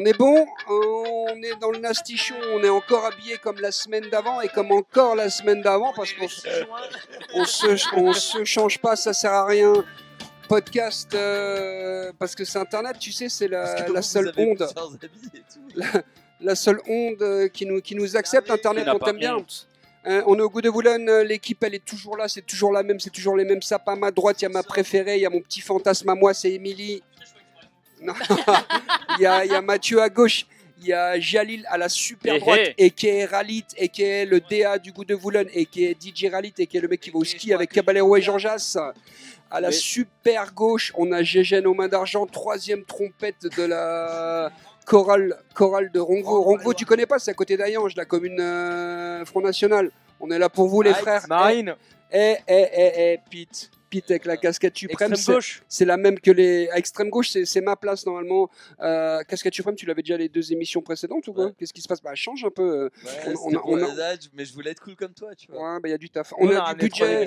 On est bon, on est dans le Nasty Show, on est encore habillé comme la semaine d'avant et comme encore la semaine d'avant parce qu'on se, on se, on se change pas, ça sert à rien. Podcast, euh, parce que c'est Internet, tu sais, c'est la, la seule onde, la, la seule onde euh, qui nous, qui nous accepte. Internet, on t'aime bien. Hein, on est au goût de Boulogne, euh, l'équipe elle est toujours là, c'est toujours la même, c'est toujours les mêmes sapins. À ma droite, il y a ma préférée, il y a mon petit fantasme à moi, c'est Émilie. Non. Il y, a, il y a Mathieu à gauche, il y a Jalil à la super Eh, droite, eh. et qui est Ralit, et qui est le DA du goût de Boulogne, et qui est DJ Ralit, et qui est le mec qui va au ski avec Caballero et Jean Jass. À la Oui. super gauche, on a Gégène aux mains d'argent, troisième trompette de la chorale, chorale de Rongo. Rongo, tu connais pas, c'est à côté d'Ayange, la commune euh, Front National. On est là pour vous, les frères. Marine, Eh, eh, eh, eh, Pete. Avec la casquette suprême, c'est la même que les. À extrême gauche, c'est ma place normalement. Euh, casquette suprême, tu l'avais déjà les deux émissions précédentes ou quoi Ouais. Qu'est-ce qui se passe? Bah, change un peu. euh. Ouais, On- on a- on a- mais je voulais être cool comme toi, tu vois. Ouais, bah, il y a du taf. On, a, ramené du budget.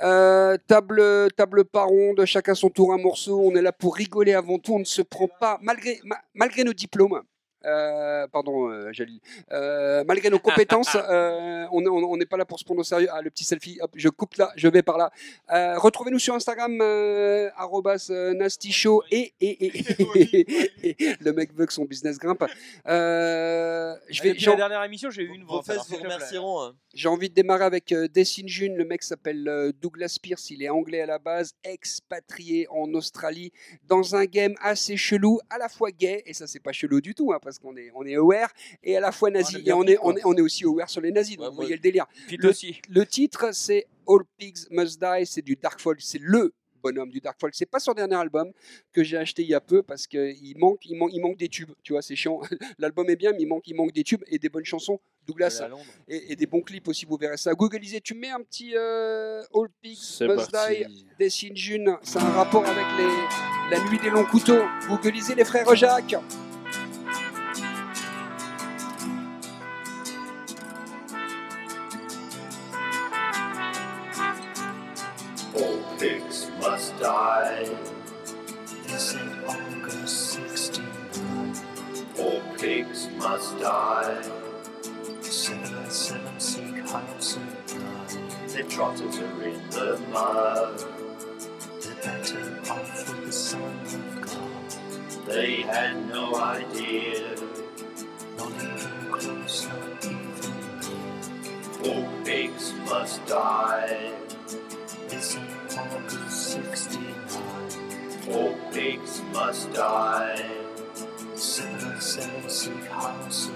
Euh, table, table par ronde, chacun son tour un morceau. On est là pour rigoler avant tout. On ne se prend pas, malgré, ma- malgré nos diplômes. Euh, pardon, euh, Jalil. Euh, malgré nos compétences, euh, on n'est pas là pour se prendre au sérieux. Ah, le petit selfie, hop, je coupe là, je vais par là. Euh, Retrouvez-nous sur Instagram, euh, arrobas, euh, Nasty Show et, et, et, et- et- le mec veut que son business grimpe. Euh, je vais, la dernière émission, j'ai eu une alors, vous remercieront. hein. J'ai envie de démarrer avec euh, Dessine June. Le mec s'appelle euh, Douglas Pierce. Il est anglais à la base, expatrié en Australie, dans un game assez chelou, à la fois gay, et ça c'est pas chelou du tout, hein, parce qu'on est, on est aware, et à la fois nazi. On et on est, on, est, on est aussi aware sur les nazis, donc Ouais, vous voyez le délire. Le- aussi. Le titre c'est All Pigs Must Die, c'est du Dark Folk, c'est le bonhomme du Dark Folk. C'est pas son dernier album que j'ai acheté il y a peu parce qu'il manque, il manque, il manque des tubes, tu vois, c'est chiant. L'album est bien, mais il manque, il manque des tubes et des bonnes chansons. Douglas, et, et des bons clips aussi, vous verrez ça. Googleisez, tu mets un petit euh, All Pigs Must. Die, Dessine June, c'est un rapport avec les, la nuit des longs couteaux. Googleisez les frères Jacques. Must die. 707 Seek House of Nine. Their trotters are in the mud. They're better off with the Son of God. They had no idea. Not even close, not even near. All pigs must die. This ain't August 69. All pigs must die. Seven, seven, six, house,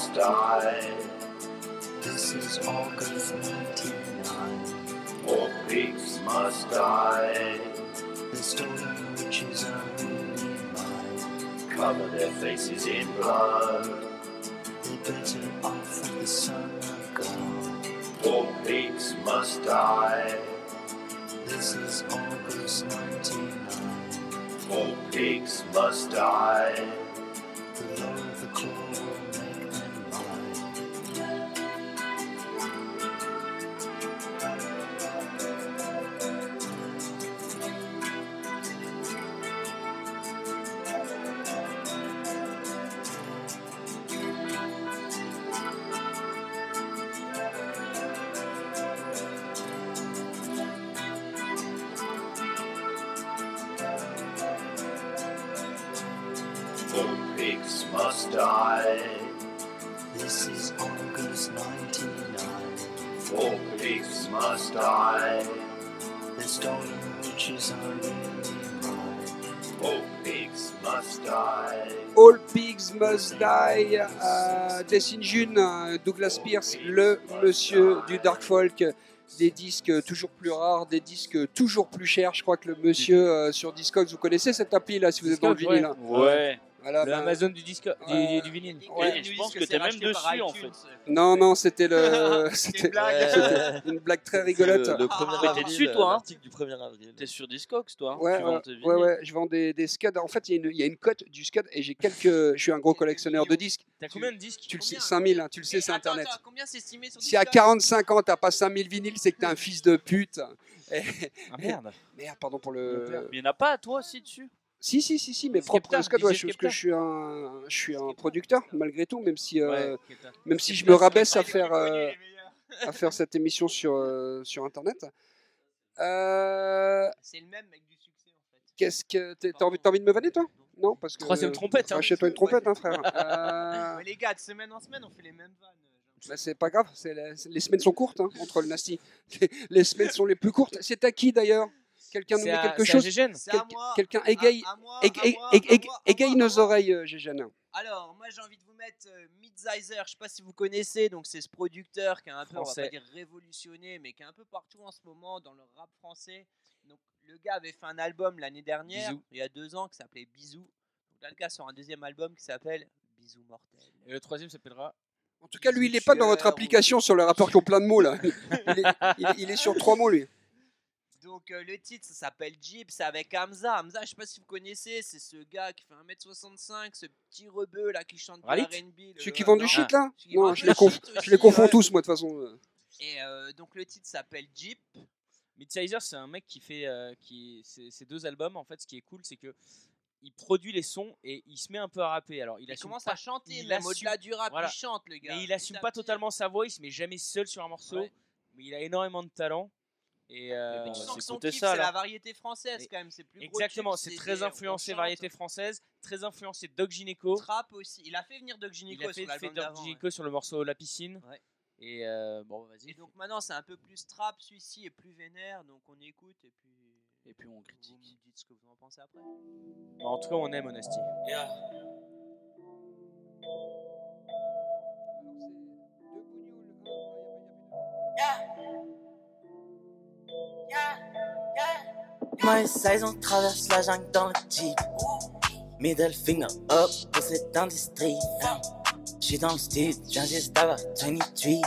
pigs must die. This is August 99. All pigs must die. The stolen witches are really mine. Cover their faces in blood. They're better off with the Son of God. All pigs must die. This is August 99. All pigs must die. Pigs must die. This is August 99. All pigs must die. The stolen witches are really. All pigs must die. All Pigs Must Die, euh, Dessine June, euh, Douglas Pierce, le monsieur du Dark Folk. Des disques toujours plus rares, des disques toujours plus chers. Je crois que le monsieur euh, sur Discogs, vous connaissez cette appli là si vous êtes dans le vinyle. hein. Ouais. Voilà, Le ben, Amazon du disque, du, Ouais. du- du vinyle. Ouais. Et je pense que t'es même dessus, en iTunes. Non, non, c'était le. C'était une blague. c'était une blague très rigolote. Le, le Ah, 1er mais avril, t'es dessus, toi, hein du 1er avril. T'es sur Discogs, toi. hein, Ouais, tu ouais, je vends des, des scuds. En fait, il y, a une- il y a une cote du scud et j'ai quelques. Je suis un gros collectionneur de disques. T'as combien de disques Tu le sais, Combien 5000, hein, tu le sais, c'est internet. attends, combien c'est estimé sur Si à Discogs 45 ans, t'as pas 5000 vinyles, c'est que t'es un fils de pute. Ah merde. Merde, pardon pour le. Mais il n'y en a pas, toi aussi, dessus? Si, si, si, si, scuds, ouais, DJ je- parce que je suis un, je suis un producteur, malgré tout, même si, euh, Ouais, même si je me rabaisse à faire, euh, à faire cette émission sur, euh, sur Internet. Euh, C'est le même avec du succès en fait. Qu'est-ce que. T'as envie, t'as envie de me vanner, toi? Non, parce que. Troisième trompette, hein. Achète-toi une trompette, hein, frère. Euh, les gars, de semaine en semaine, on fait les mêmes vannes. bah, c'est pas grave, c'est la- les semaines sont courtes hein, entre le Nasty. Les semaines sont les plus courtes. C'est à qui d'ailleurs? Quelqu'un nous met quelque chose Gégène. C'est à Quelqu'un- égaye- nos oreilles, Gégène. Alors, moi j'ai envie de vous mettre euh, Midsizer, je sais pas si vous connaissez, donc c'est ce producteur qui a un peu, on va Français. pas dire révolutionné, mais qui est un peu partout en ce moment dans le rap français. Donc le gars avait fait un album l'année dernière, Bisous. il y a deux ans, qui s'appelait Bisous. Donc là le gars sort un deuxième album qui s'appelle Bisous Mortel. Et le troisième s'appellera. En tout cas, lui, il n'est pas dans votre application sur les rappeurs qui ont plein de mots là. Il est, il est- il est sur trois mots, lui. Donc euh, le titre ça s'appelle Jeep, c'est avec Hamza. Hamza, je sais pas si vous connaissez, c'est ce gars qui fait 1m65, ce petit rebeu là qui chante Ralit R&B. le- Ceux qui vendent du shit là Non, du je les, conf- shit je les aussi, confonds ouais. tous, moi, de toute façon. Et euh, donc le titre s'appelle Jeep. Midsizer, c'est un mec qui fait euh, qui ces ces deux albums. En fait, ce qui est cool, c'est que il produit les sons et il se met un peu à rapper. Alors, il, commence pas, à chanter, il même assume- au-delà du rap, voilà. il chante le gars. mais il assume pas totalement sa voix. Il se met jamais seul sur un morceau. Ouais. Mais il a énormément de talent. Et euh, Mais tu va sens que son kiff, c'est la variété française quand même, c'est plus exactement, c'est très on influencé variété française, très influencé Doc Gineco. Trap aussi. Il a fait venir Doc Il Gynéco a fait, sur fait l'album Doc d'avant. ouais. Gineco sur le morceau La piscine. Ouais. Et euh, bon, vas-y. Et donc maintenant c'est un peu plus trap, celui-ci est plus vénère, donc on écoute et puis. Et puis on Vous critique. me dites ce que vous en pensez après. En tout cas, on aime Honesty. My size, on traverse la jungle dans le jeep. Middle finger up pour cette industrie. J'suis dans le stud, j'viens juste d'avoir 23.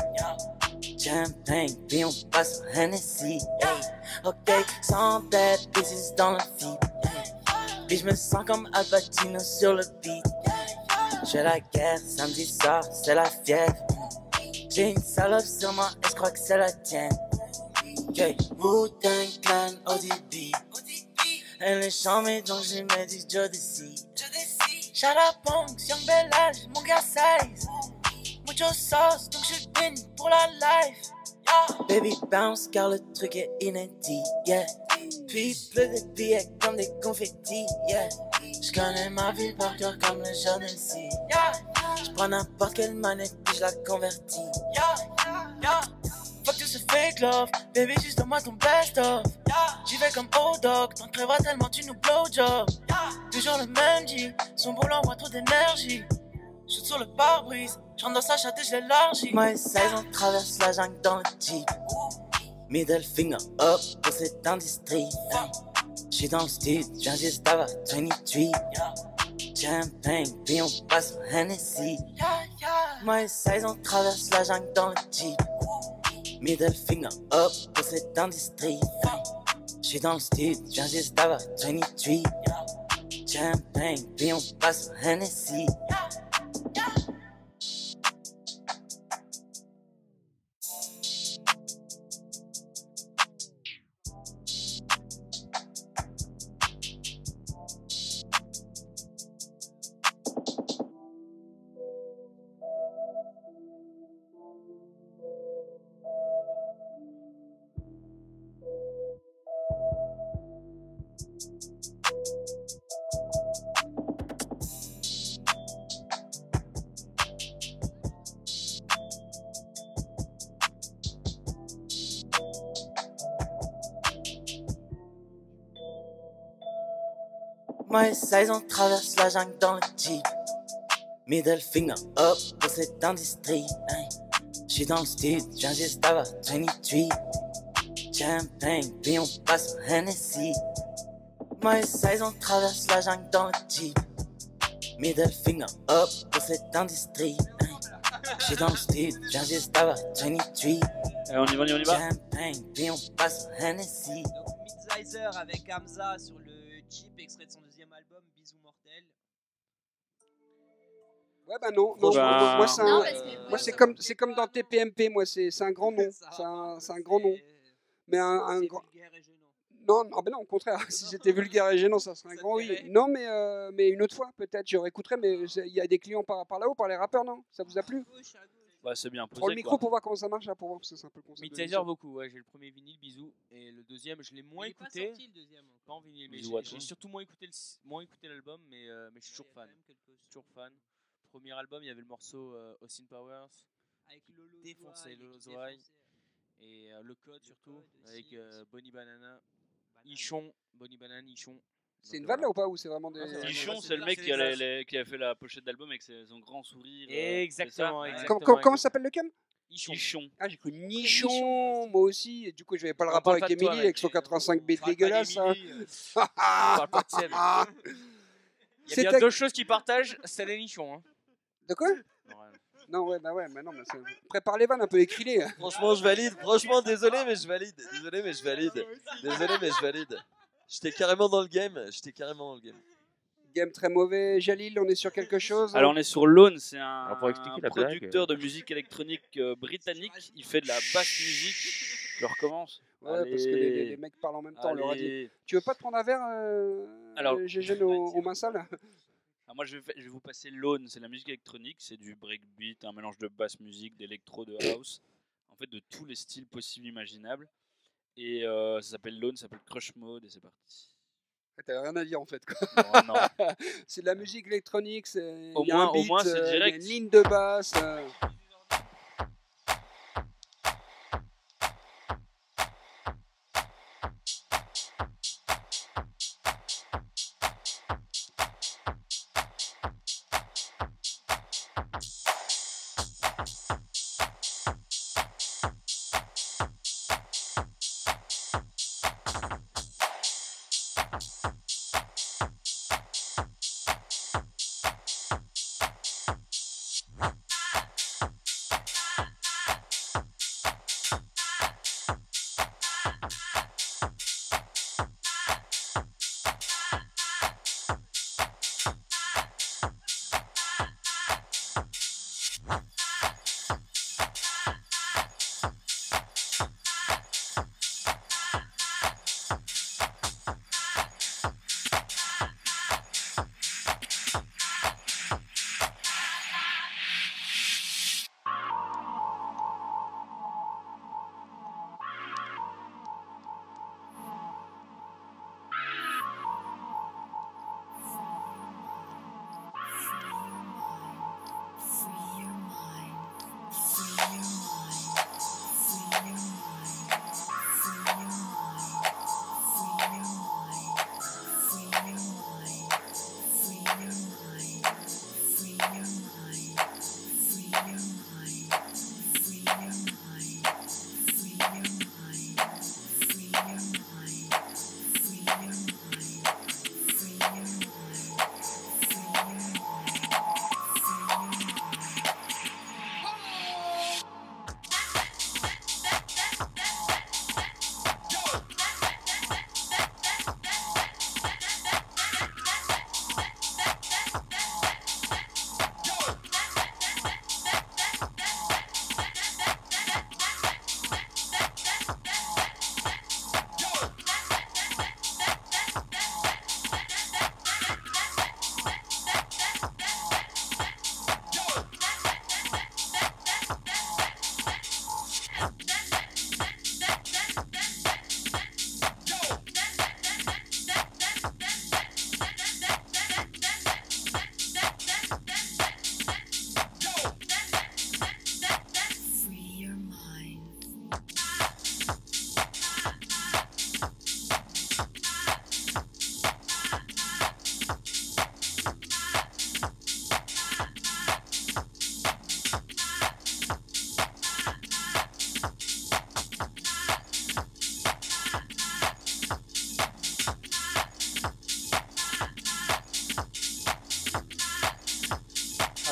Champagne, puis on passe au Hennessy. Ok, sans tête, bitches dans le feed. Puis j'me sens comme Al Pacino sur le beat. J'ai la guerre, samedi soir, c'est la fièvre. J'ai une salope sur moi et j'crois que c'est la tienne. Yeah, Wu-Tang Clan, ODB. Elle est charmée donc j'ai mis du Jodeci. Shout out Punks, Young Bellage, mon gars size. Mucho sauce, donc je bin pour la life. Yeah. Baby bounce car le truc est inédit, yeah. Puis pleut des billets comme des confettis, yeah. Je connais ma ville par cœur comme le jeune. Yeah. Je prends n'importe quelle manette puis je la convertis. Yeah. Yeah. Fuck tout ce fake love, baby juste donne-moi ton best of. J'y vais comme O-Dog, t'en prévois tellement tu nous blowjob. Toujours le même G, son boulot envoie trop d'énergie. J'suis sur le pare-brise, j'entre dans sa chatte et je l'élargis. My size, on traverse la jungle dans le Jeep. Middle finger up pour cette industrie. J'suis dans le stud, j'viens juste d'avoir 23. Champagne, puis on passe au Hennessy. My size, on traverse la jungle dans le Jeep. Middle finger up pour cette industrie. J'suis dans le stud, j'viens juste d'avoir 23. Champagne, puis on passe Hennessy. My size, on traverse la jungle dans le Jeep. Middle finger up pour cette industrie. Hein. J'suis dans le stud, j'viens juste d'avoir 23. Champagne, puis on passe au Hennessy. My size, on traverse la jungle dans le Jeep. Middle finger up pour cette industrie. J'suis dans le style, viens juste d'avoir 23. Et on y va, on y va. Champagne, puis on passe au Hennessy. Donc Midsizer avec Hamza sur Ouais, bah non. non, Bah, moi, moi, c'est comme, c'est comme dans TPMP, moi, c'est un grand nom. C'est un, un grand nom. Mais un, grand. vulgaire et gênant. Non, non, ben non, au contraire. Si c'était vulgaire et gênant, ça serait un Ça grand oui. Non, mais, euh, mais une autre fois, peut-être, je réécouterai. Mais il y a des clients par, par là-haut, par les rappeurs, non? Ça vous a plu? Ouais, c'est bien posé. Prends le micro quoi. pour voir comment ça marche, là, pour voir, parce que c'est un peu le concept. Midsizer beaucoup, ouais, j'ai le premier vinyle, bisous. Et le deuxième, je l'ai moins Il est pas écouté. sorti, le deuxième. Pas en vinyle, mais j'ai surtout moins écouté le- moins écouté l'album, mais, euh, mais je suis toujours fan. Toujours fan. Premier album, il y avait le morceau euh, Austin Powers Avec Lolo Zoaï, Lolo qui Zoaï. défonçait. et euh, le code surtout Code avec euh. Bonnie Banana, Banane. Ichon, Bonnie Banane, Ichon. C'est une vanne là ou pas Ou c'est vraiment des. Ichon, c'est le mec qui a, blagues. les- les- qui a fait la pochette d'album avec ses- son grand sourire. euh, Exactement, exactement. Comment, s'appelle le cam Ichon. Ichon. Ah, j'ai cru Nichon moi aussi. Et du coup, je n'avais pas le On rapport avec Emily, avec son 85 b On parle pas dégueulasse. hein. d'Emily, euh, On parle pas de Seb. Il y a bien deux choses qu'ils partagent, c'est les nichons. Hein. De quoi? Non, ouais, bah ouais, mais non, mais c'est- prépare les vannes un peu, écris-les. Franchement, je valide. Franchement, désolé, mais je valide. Désolé, mais je valide. Désolé, mais je valide. J'étais carrément dans le game. J'étais carrément dans le game. Game très mauvais. Jalil, on est sur quelque chose? Alors on est sur Lone, c'est un, Alors, pour expliquer la un blague, producteur de musique électronique euh, britannique. Il fait de la basse musique. Je recommence. Ouais, parce que les, les- les mecs parlent en même temps, on leur a dit. Allez. Tu veux pas te prendre un verre, euh, Alors- euh, Gégène, au, au main sale Alors moi je vais, fa- je vais vous passer Lone, c'est la musique électronique, c'est du breakbeat, un mélange de basse musique, d'électro, de house, en fait de tous les styles possibles imaginables. Et euh, ça s'appelle Lone, ça s'appelle Crush Mode et c'est parti. T'as rien à dire en fait. quoi. Non, non. C'est de la musique électronique, c'est Au un moins- au beat, moins, c'est euh, direct. une ligne de basse. euh.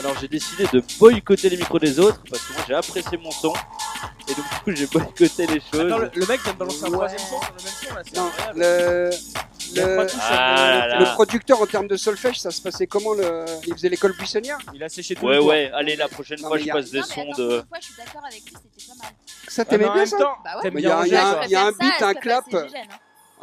Alors j'ai décidé de boycotter les micros des autres parce que moi j'ai apprécié mon son et donc du coup j'ai boycotté les choses. Attends, le, le mec vient de balancer un Ouais. troisième son sur le même son là, c'est Non, incroyable. le, Il y a le, pas tout ça. Ah là le là. producteur en termes de solfège, ça se passait comment le... Il faisait l'école buissonnière? Il a séché tout Ouais le ouais, allez la prochaine Non, fois mais je y a- passe des sons attends, de... je suis d'accord avec lui, c'était pas mal. Ça Ah, mais t'aimais en bien même ça? temps, Bah ouais. t'aimes Mais bien y a un- ranger, y a un- y a beat, un clap.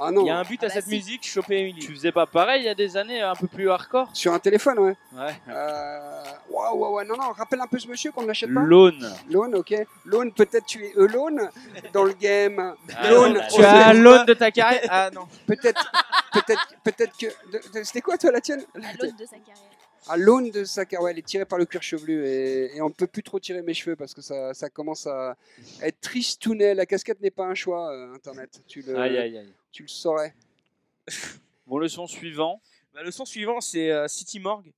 Ah non, Il y a un but Ah à bah cette si. musique, choper Emily. Tu faisais pas pareil il y a des années un peu plus hardcore sur un téléphone, ouais. Ouais. Euh... Ouais, ouais, ouais, non, non, rappelle un peu ce monsieur qu'on n'achète pas. Lone. Lone, ok. Lone, peut-être tu es alone dans le game. Ah, Lone. Tu as l'aune de ta carrière Ah non. peut-être, peut-être, peut-être que. de- de- C'était quoi toi la tienne? À l'aune de sa carrière. À l'aune de sa carrière, ouais, elle est tirée par le cuir chevelu et, et on ne peut plus trop tirer mes cheveux parce que ça, ça commence à être tristounet. La casquette n'est pas un choix, euh, Internet. Tu le, Aïe aïe aïe. tu le saurais. Bon le son suivant. Bah, le son suivant, c'est euh, City Morgue.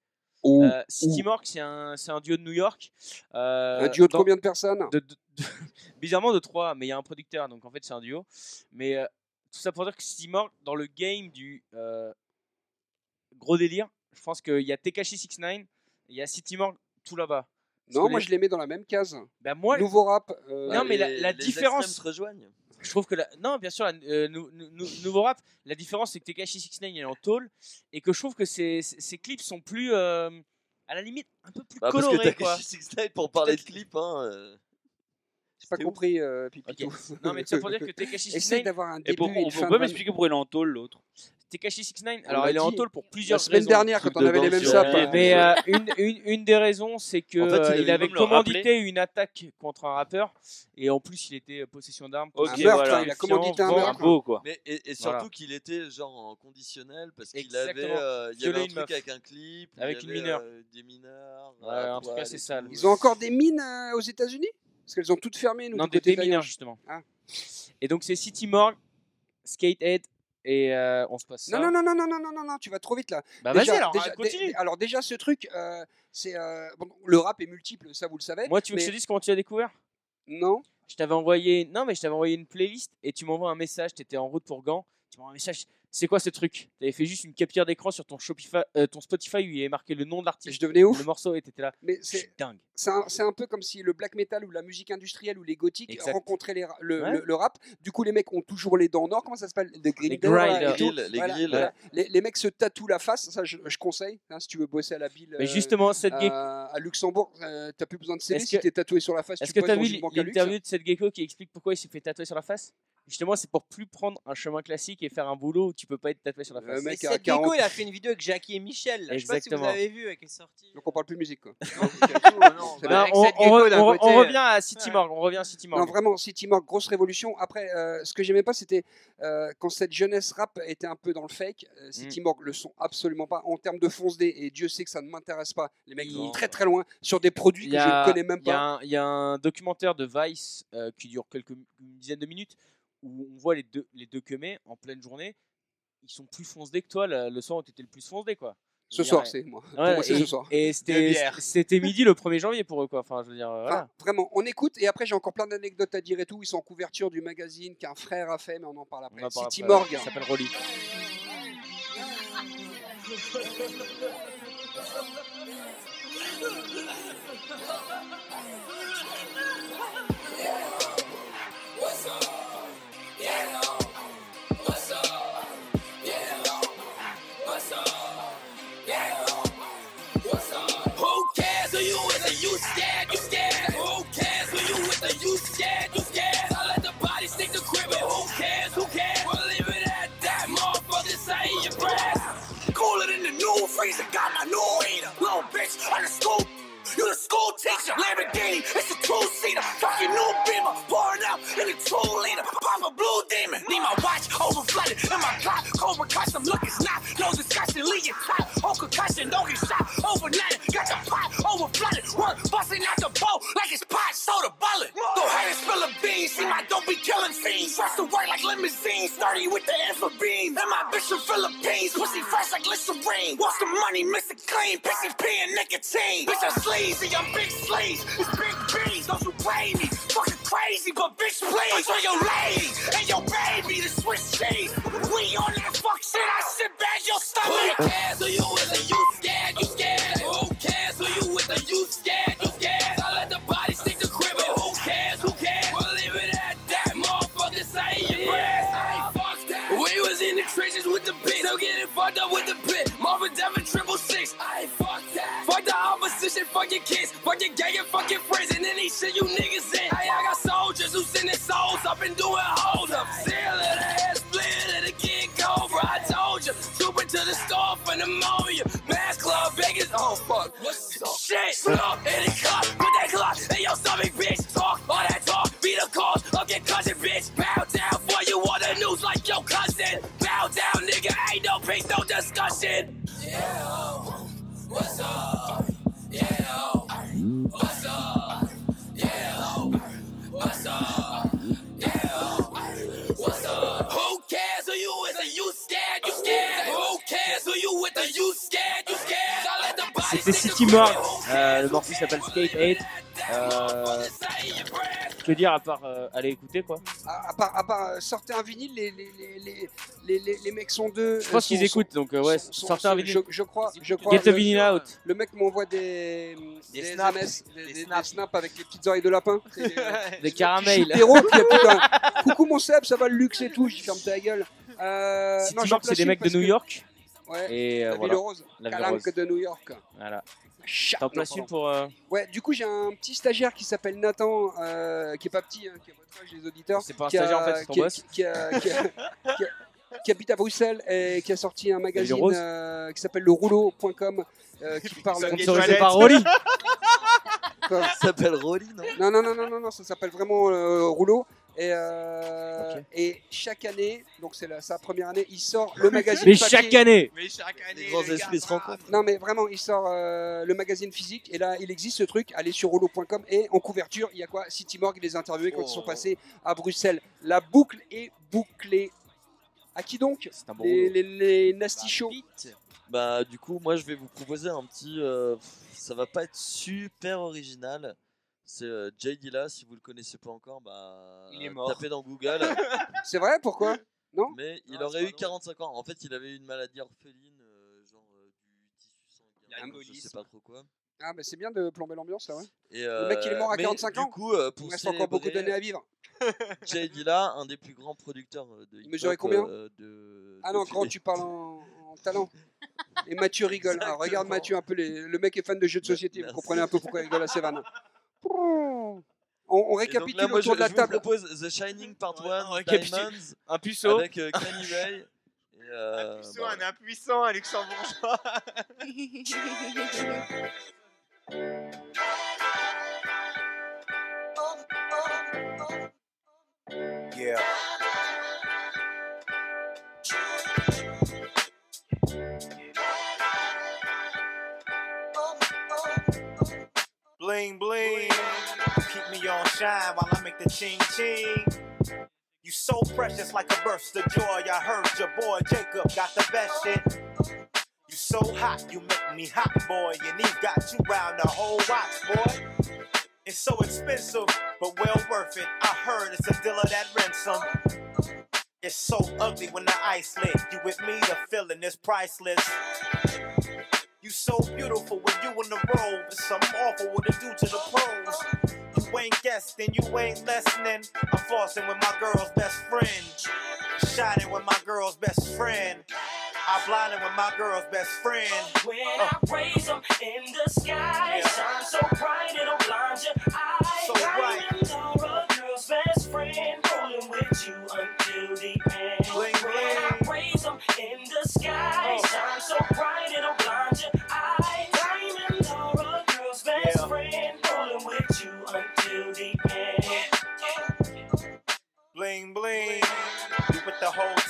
Euh, City Morgue, c'est un, c'est un duo de New York. Euh, un duo de dans- combien de personnes? De- de- de- bizarrement de trois, mais il y a un producteur, donc en fait c'est un duo. Mais euh, tout ça pour dire que City Morgue, dans le game du euh, gros délire, je pense qu'il y a Tekashi 69, il y a City Morgue tout là-bas. Parce Non, que moi les- je les mets dans la même case. bah, moi, Nouveau rap. euh, Non, mais la- les- la les différence- extrêmes se rejoignent. je trouve que la... non, bien sûr, la- euh, nou- nou- nou- nouveau rap, la différence c'est que Tekashi 69 il est en tôle et que je trouve que ses, ses- clips sont plus euh, à la limite un peu plus Bah, parce que colorés t'as quoi. Kashi 69 pour parler de clip, hein. euh, J'ai pas compris, euh, Pipitou. Non mais ça pour dire que Tekashi Essaye 69 d'avoir un Et début pourquoi et on peut m'expliquer pourquoi il est en tôle l'autre Tekashi 69 On alors l'a il est en tôle pour La plusieurs semaine raisons. dernière, Truc quand on avait les mêmes sapes. Mais euh, une, une, une des raisons, c'est que En fait, il euh, avait il avait commandité une attaque contre un rappeur et en plus il était euh, possession d'armes. Ok, Un meurtre, voilà. hein, il a commandité un meurtre. beau quoi. Mais et, et Voilà. surtout qu'il était genre en conditionnel parce qu'il avait, euh, il y avait un truc avec un clip, Avec une mineure. euh, des mineurs, Ouais, un truc assez sale. Ils ont encore des mines aux États-Unis? Parce qu'elles ont toutes fermé, nous, Non, des Taillon. justement. Ah. Et donc c'est City Morgue, Skatehead et euh, on se passe ça. Non, non, non, non, non, non, non, non, tu vas trop vite là. Bah Déjà- vas-y alors, déjà- continue. dé- alors déjà, ce truc, euh, c'est euh, bon, le rap est multiple, ça vous le savez. Moi tu veux que mais- je te dise comment tu as découvert? Non. Je t'avais envoyé non mais je t'avais envoyé une playlist et tu m'envoies un message, tu étais en route pour Gand, tu m'envoies un message. C'est quoi ce truc? Tu avais fait juste une capture d'écran sur ton Shopify, euh, ton Spotify où il y avait marqué le nom de l'artiste. je devenais ouf. Le morceau et t'étais là. Mais Je suis c'est dingue. c'est un, peu comme si le black metal ou la musique industrielle ou les gothiques Exact. rencontraient les le, Ouais. le- le rap. Du coup, les mecs ont toujours les dents en or. Comment ça s'appelle? Les grilles, les Voilà. Les, les mecs se tatouent la face. Ça, je, je conseille. hein, si tu veux bosser à la bille. Mais euh, justement cette euh, à Luxembourg, euh, t'as plus besoin de CV Est-ce si que- t'es tatoué sur la face. est-ce tu que t'as vu l'interview de cette gecko qui explique pourquoi il s'est fait tatouer sur la face? Justement, c'est pour plus prendre un chemin classique et faire un boulot où tu peux pas être tatoué sur la Le face. mec à 40. gecko, il a fait une vidéo avec Jackie et Michel. Là. Je sais pas si vous avez vu, avec est sortie. Donc on parle plus musique quoi. Non, tout, non. Bah, Non, on, cette on on on revient à City Ouais. Morgue. On revient à City Non, Morgue. vraiment, City Morgue, grosse révolution. Après, euh, ce que j'aimais pas, c'était euh, quand cette jeunesse rap était un peu dans le fake. euh, City Morgue le sont absolument pas en termes de fonce D. Et Dieu sait que ça ne m'intéresse pas. Les mecs vont très très loin sur des produits que je ne connais même pas. Il y, a un documentaire de Vice euh, qui dure quelques une dizaine de minutes où on voit les deux les deux quemés en pleine journée. Ils sont plus foncedés que toi le, le soir où tu étais le plus foncedé quoi. Ce soir, c'est moi. Pour ouais, moi, c'est et, ce soir. et c'était midi le 1er janvier pour eux quoi. Enfin, je veux dire Enfin, voilà. vraiment, on écoute et après j'ai encore plein d'anecdotes à dire et tout. Ils sont en couverture du magazine qu'un frère a fait, mais on en parle après. City Morgue. ouais. Ça s'appelle Rolly. on the school. You the school teacher, Lamborghini, it's a two-seater. Fucking new beamer, pouring out in a two-liter. Rush to work like limousines, 30 with the infra beam. And my bitch from Philippines, pussy fresh like Listerine. Wants the money, Mr. Clean, bitches peeing nicotine. Bitch, I'm sleazy, I'm big sleaze. It's big B's, don't you play me. Fucking crazy, but bitch, please. For your lady and your baby, the Swiss cheese. We on that fuck shit, I sit back your stomach. Who cares who you with the you scared, you scared? Who you with shit you niggas in. Hey, I got soldiers who sending souls up and doing hold up. Seal the head split the kid cobra. I told you, trooping to the store for pneumonia. Mass club Vegas. Oh fuck. What's up? Shit. Slow in the car. Put that clock in your stomach, bitch. Talk all that talk. Be the cause of your cousin, bitch. Bow down for you on the news like your cousin. Bow down, nigga. Ain't no peace, no discussion. Yeah. Oh. The C'était City Morgue. Euh, le morceau s'appelle Skate 8. Euh, que dire à part euh, aller écouter quoi À, à part, à part, euh, sortez un vinyle, les, les, les, les, les, les- les mecs sont deux. Je pense euh, qu'ils écoutent donc euh, ouais, sont- sont- sortez un vinyle. Je, je crois, je crois. Get the le- vinyl out. Le mec m'envoie des, Des des snaps. SMS, des, Des snaps. des snaps avec les petites oreilles de lapin. C'est des- Des caramels. D'un, Coucou mon Seb, ça va le luxe et tout. Dis ferme ta gueule. Euh, City non, c'est des mecs de New que- York. Ouais. Et euh, la voilà. ville rose. La ville rose. de New York. Voilà. T'en places une pour. euh, Ouais, du coup, j'ai un petit stagiaire qui s'appelle Nathan, euh, qui est pas petit, hein, qui a votre âge, les auditeurs. C'est pas un qui a- stagiaire, en fait, c'est ton qui boss. Qui, a- qui a- qui a- qui habite à Bruxelles et qui a sorti un magazine rose. euh, qui s'appelle le rouleau.com euh, qui parle Sponsorisé par Rolly. Ça s'appelle Rolly, non? Non, non, non, non, non, non, ça s'appelle vraiment euh, rouleau. Et, euh, et chaque année, donc c'est la- sa première année, il sort le magazine Mais papier. chaque année Mais chaque année, Les grands les esprits se rencontrent. Non mais vraiment, il sort euh, le magazine physique et là il existe ce truc, allez sur rouleau.com et en couverture il y a quoi? City Morgue, il les a interviewés quand ils sont Oh. passés à Bruxelles. La boucle est bouclée. À qui donc? C'est un bon les, rouleau. les, les Nasty Show. Vite. Bah du coup moi je vais vous proposer un petit euh, ça va pas être super original. C'est euh, Jay Dilla si vous le connaissez pas encore bah Il est mort. tapez dans Google. C'est vrai Pourquoi? Non? Mais il Non, aurait eu pas 45 ans. En fait, il avait eu une maladie orpheline euh, genre euh, du tissu sanguin, je sais pas trop quoi. Ah bah c'est bien de plomber l'ambiance ça ouais. Et, Le mec, il est mort à mais 45 ans. Du coup, euh, Il pour reste encore beaucoup célébrer d'années à vivre. Jay Dilla, un des plus grands producteurs euh, de hip mesurait combien? de, Ah non, de- grand tu parles en, en talent. Et Mathieu rigole. Alors, regarde Exactement. Mathieu un peu, les- le mec est fan de jeux de société, vous Merci. comprenez un peu pourquoi il rigole à ses vannes. On, on Et donc récapitule là, moi, autour je, de la je table. vous propose The Shining Part 1, on récapitule. Diamonds, Un puceau. avec euh, Kanye Ray. Et, euh, Impuissant, bah, un impuissant, un luxembourgeois. Yeah. Bling bling. On shine while I make the ching ching. You so precious like a burst of joy. I heard your boy Jacob got the best shit. You so hot, you make me hot, boy. Your knee got you round the whole watch, boy. It's so expensive, but well worth it. I heard it's a deal of that ransom. It's so ugly when the ice lit. You with me, the feeling is priceless. You so beautiful when you in the robe. It's something awful what it do to the pros. You ain't guessing, you ain't listening. I'm flossing with my girl's best friend. Shining with my girl's best friend. I blinded with my girl's best friend. When I raise them in the sky, Yeah. shine so bright it'll blind your eyes. So bright. Diamond are a girl's best friend, rolling with you until the end. Bling, When I bling. raise them in the sky, Oh. shine so bright it'll blind your eyes. Diamond are a girl's best Yeah. friend,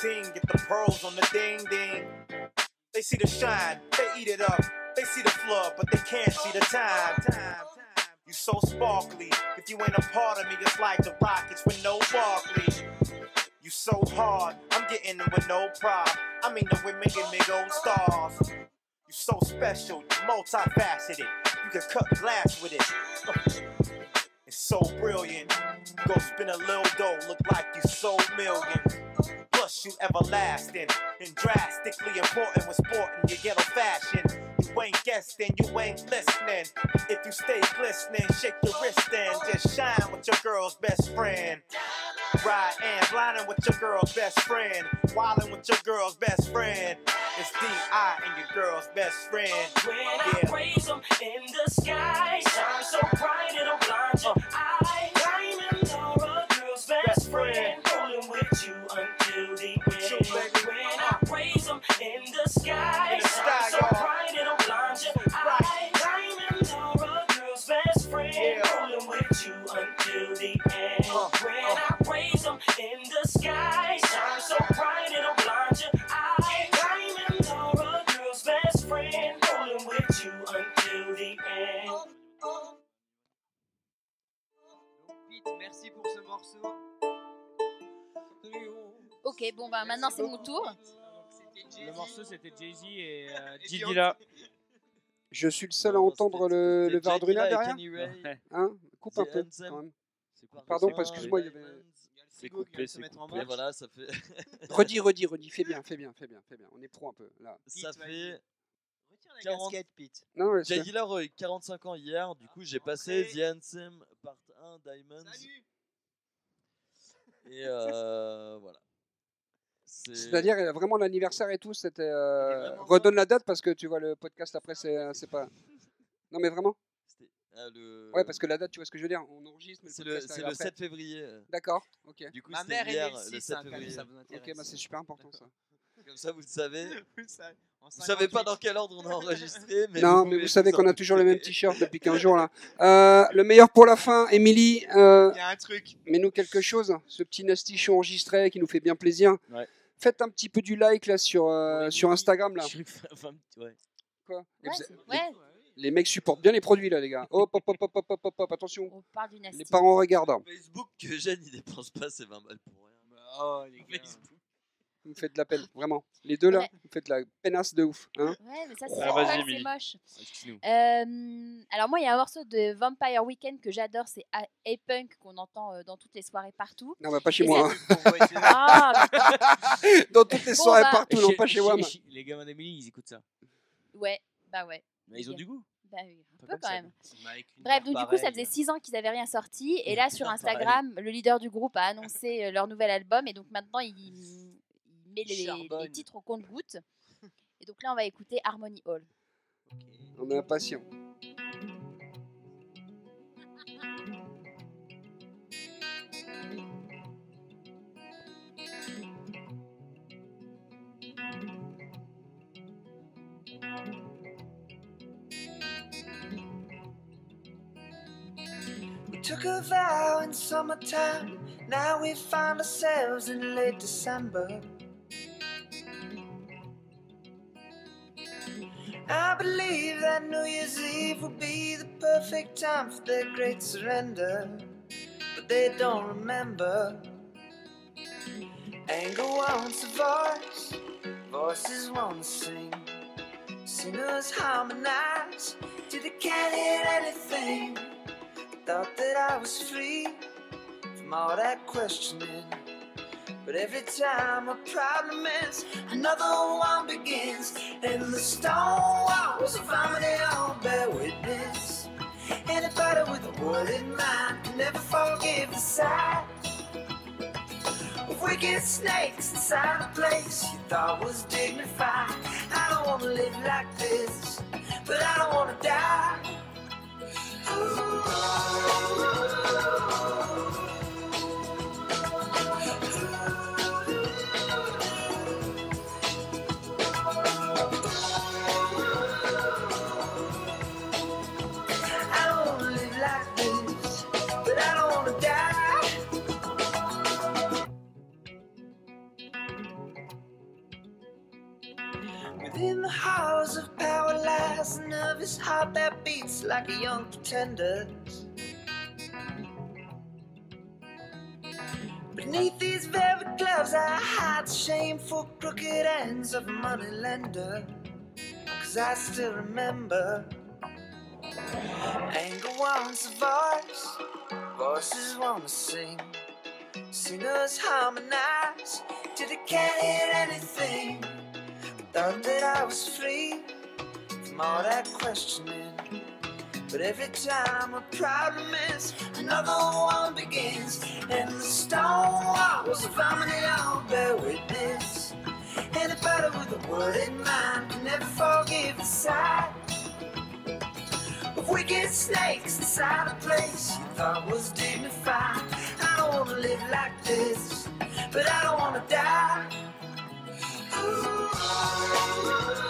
team, get the pearls on the ding ding. They see the shine, they eat it up. They see the flood, but they can't see the time. Time. You so sparkly. If you ain't a part of me, it's like the Rockets with no Barkley. You so hard, I'm getting them with no pride. I mean the women give me gold stars. You so special, multifaceted. You can cut glass with it. It's so brilliant. Go spin a little dough, look like you sold millions. Plus, you everlasting and drastically important with sporting your ghetto fashion. You ain't guessing, you ain't listening. If you stay glistening, shake your wrist and just shine with your girl's best friend. Right and blinding with your girl's best friend. Wilding with your girl's best friend. It's D.I. and your girl's best friend. When I raise them in the sky, shine so bright it'll blind your eye. Maintenant c'est mon tour. Le morceau c'était Jay-Z et euh, Et Didi puis, là. Je suis le seul à entendre le, le et derrière. Hein Coupe un peu quand même. Pardon, excuse-moi, il y avait... C'est coupé, c'est mettre en coupé. Voilà, ça fait, Redis, redis, redis, fais bien, fais bien, fais bien, fais bien. On est pro un peu là. ça fait Retire la 40. casquette, Pete. Dilla aurait eu 45 ans hier, du coup j'ai passé The Anthem Part 1 Diamonds Salut et euh, voilà. C'est- c'est-à-dire euh, vraiment l'anniversaire et tout, c'était. euh, Redonne la date parce que tu vois le podcast après, c'est euh, pas. Non mais vraiment ah, le... Ouais, parce que la date, tu vois ce que je veux dire On enregistre, mais c'est le le, podcast c'est arrive le après. 7 février. D'accord, ok. Du coup Ma mère est hier, née le le 6, 7 hein, quand même, février. ça vous intéresse. Ok, bah c'est super important ça. Comme ça vous le savez. Vous savez, en Vous savez pas 58. dans quel ordre on a enregistré, mais non, vous mais vous savez qu'on a toujours les mêmes douter. t-shirts depuis 15 jours là. Euh, le meilleur pour la fin, Émilie, euh, Il y a un truc. mets-nous quelque chose. Ce petit nasty show enregistré qui nous fait bien plaisir. Ouais. Faites un petit peu du like là sur, euh, sur Instagram là. Je suis- enfin, ouais. Quoi Ouais, ouais, Les mecs supportent bien les produits là, les gars. Hop, hop, hop, hop, hop, hop, hop, hop, attention. on parle du. Les parents regardent. Facebook que Eugène il dépense pas ses 20 balles pour rien. Oh, les gars. Facebook. Vous me faites de la peine, vraiment. Les deux là, Ouais. vous faites de la peinasse de ouf. Hein Ouais, mais ça, c'est Ah, moche. Excuse-nous. Euh, alors moi, il y a un morceau de Vampire Weekend que j'adore, c'est A- A-Punk qu'on entend euh, dans toutes les soirées partout. non, bah, pas chez Et moi. Ah, hein. Dans toutes les Bon, soirées bah, partout, non, pas chez WAM. Les gamins d'Emily, ils écoutent ça. ouais, bah ouais. Mais ils ont du goût. Bah oui, un peu quand ça, même. Bah, Bref, donc du coup, ça faisait 6 ans qu'ils avaient rien sorti. Et là, sur Pareil. Instagram, le leader du groupe a annoncé euh, leur nouvel album. Et donc maintenant, il, il met les, les titres au compte-gouttes. Et donc là, on va écouter Harmony Hall. On est impatient. We took a vow in summertime. Now we find ourselves in late December. I believe that New Year's Eve will be the perfect time for their great surrender. But they don't remember. Anger wants a voice, voices want to sing. Singers harmonize till they can't hear anything. Thought that I was free from all that questioning. But every time a problem ends, another one begins. And the stone walls of harmony all bear witness. Anybody with a in mind can never forgive the sight of wicked snakes inside a place you thought was dignified. I don't wanna live like this, but I don't wanna die. I that beats like a young pretender's. Beneath these velvet gloves, I hide shameful crooked ends of a money lender. Cause I still remember anger wants a voice, voices wanna sing. Singers harmonize till they can't hear anything. Thought that I was free all that questioning. But every time a problem ends, another one begins. And the stone wall was a family on bear witness. Anybody with a word in mind can never forgive the sight of wicked snakes inside a place you thought was dignified. I don't wanna live like this, but I don't wanna die. Adorable.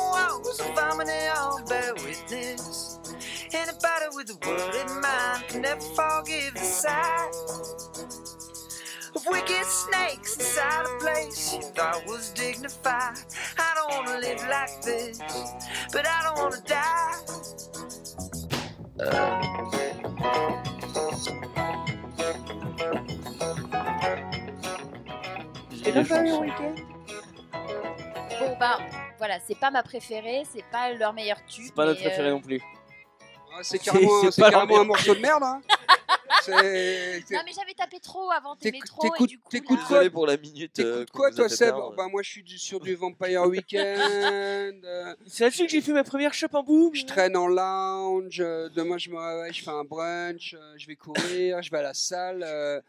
wall was a family all bear witness. Anybody with a word in mind can never forgive the sight of wicked snakes inside a place you thought was dignified. I don't wanna live like this, but I don't wanna die. C'était Vampire Weekend. Bon bah voilà, c'est pas ma préférée, c'est pas leur meilleur tube. C'est pas notre mais, euh, préféré non plus. Ah, C'est carrément, c'est un morceau de merde. Hein. Non mais j'avais tapé trop avant tes T'écoutes- métros et t'écoutes- du coup t'écoutes là- quoi pour la minute. euh, quoi toi Seb perdre. Bah moi je suis sur du Vampire Weekend. euh, C'est là-dessus que j'ai fait ma première shop en boom. je traîne en lounge. euh, demain je me réveille, je fais un brunch, euh, je vais courir, je vais à la salle. euh,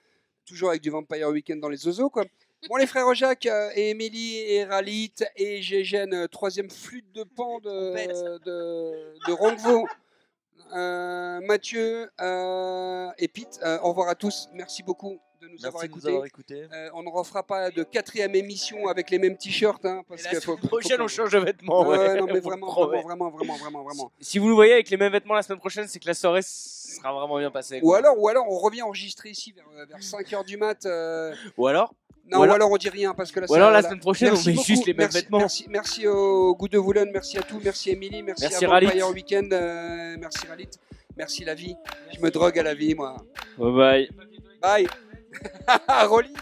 toujours avec du Vampire Weekend dans les ozos quoi. Bon les frères Jacques euh, et Émilie et Ralit et Gégène, euh, troisième flûte de pan de, de, de Ronquevaux. Euh, Mathieu euh, et Pete, euh, au revoir à tous. Merci beaucoup de nous Merci avoir nous écoutés. avoir. Euh, on ne refera pas de quatrième émission avec les mêmes t-shirts. Hein, parce que faut, semaine prochaine, faut- on change de vêtements. Ouais, ouais, non, mais vraiment, vraiment, vraiment, vraiment, vraiment, vraiment. Si vous le voyez avec les mêmes vêtements la semaine prochaine, c'est que la soirée sera vraiment bien passée. Ou alors, ou alors, on revient enregistrer ici vers, vers 5h du mat. euh, Ou alors Non, Ou ou alors- on dit rien parce que ou alors la semaine prochaine, Merci on met beaucoup. juste les mêmes Merci- vêtements. Merci, merci au goût de Voulogne, merci à tous, merci Émilie, merci, Merci à. Vampire Weekend, euh, merci Ralit, merci la vie. Je me drogue à la vie, moi. Bye bye. Bye. Rolly.